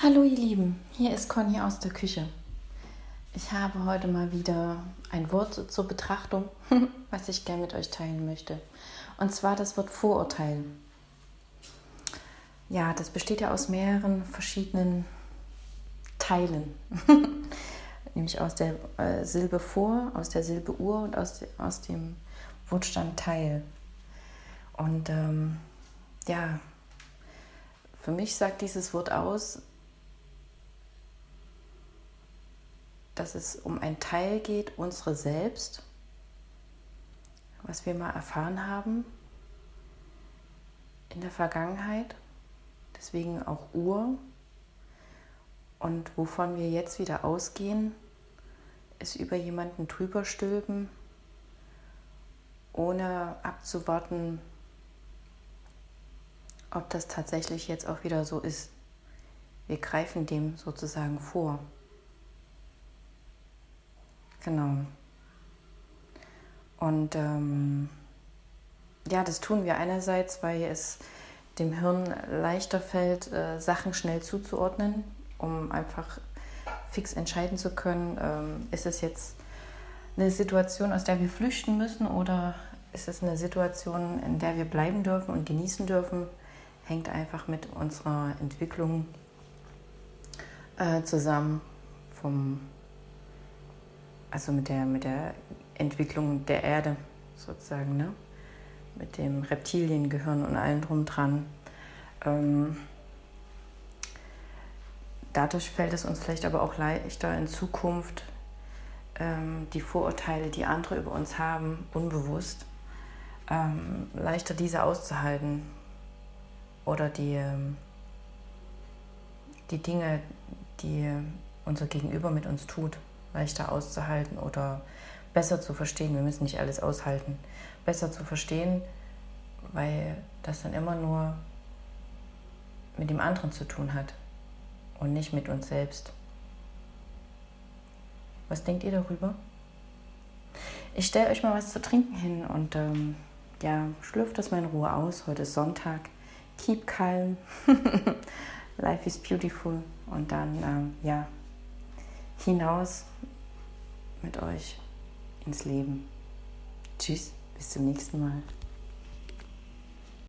Hallo ihr Lieben, hier ist Conny aus der Küche. Ich habe heute mal wieder ein Wort zur Betrachtung, was ich gerne mit euch teilen möchte. Und zwar das Wort Vorurteil. Ja, das besteht ja aus mehreren verschiedenen Teilen. Nämlich aus der äh, Silbe vor, aus der Silbe Ur und aus, aus dem Wortstand Teil. Und ähm, ja, für mich sagt dieses Wort aus, dass es um ein Teil geht, unsere selbst, was wir mal erfahren haben in der Vergangenheit, deswegen auch Ur. Und wovon wir jetzt wieder ausgehen, ist über jemanden drüber stülpen, ohne abzuwarten, ob das tatsächlich jetzt auch wieder so ist. Wir greifen dem sozusagen vor. Genau. Und ähm, ja, das tun wir einerseits, weil es dem Hirn leichter fällt, äh, Sachen schnell zuzuordnen, um einfach fix entscheiden zu können, ähm, ist es jetzt eine Situation, aus der wir flüchten müssen oder ist es eine Situation, in der wir bleiben dürfen und genießen dürfen, hängt einfach mit unserer Entwicklung äh, zusammen vom also mit der, mit der Entwicklung der Erde sozusagen, ne? mit dem Reptiliengehirn und allem drum dran. Ähm, dadurch fällt es uns vielleicht aber auch leichter in Zukunft, ähm, die Vorurteile, die andere über uns haben, unbewusst, ähm, leichter diese auszuhalten oder die, ähm, die Dinge, die unser Gegenüber mit uns tut leichter auszuhalten oder besser zu verstehen. Wir müssen nicht alles aushalten. Besser zu verstehen, weil das dann immer nur mit dem anderen zu tun hat und nicht mit uns selbst. Was denkt ihr darüber? Ich stelle euch mal was zu trinken hin und ähm, ja, schlürft das mal in Ruhe aus. Heute ist Sonntag. Keep calm. Life is beautiful. Und dann, ähm, ja, hinaus mit euch ins Leben. Tschüss, bis zum nächsten Mal.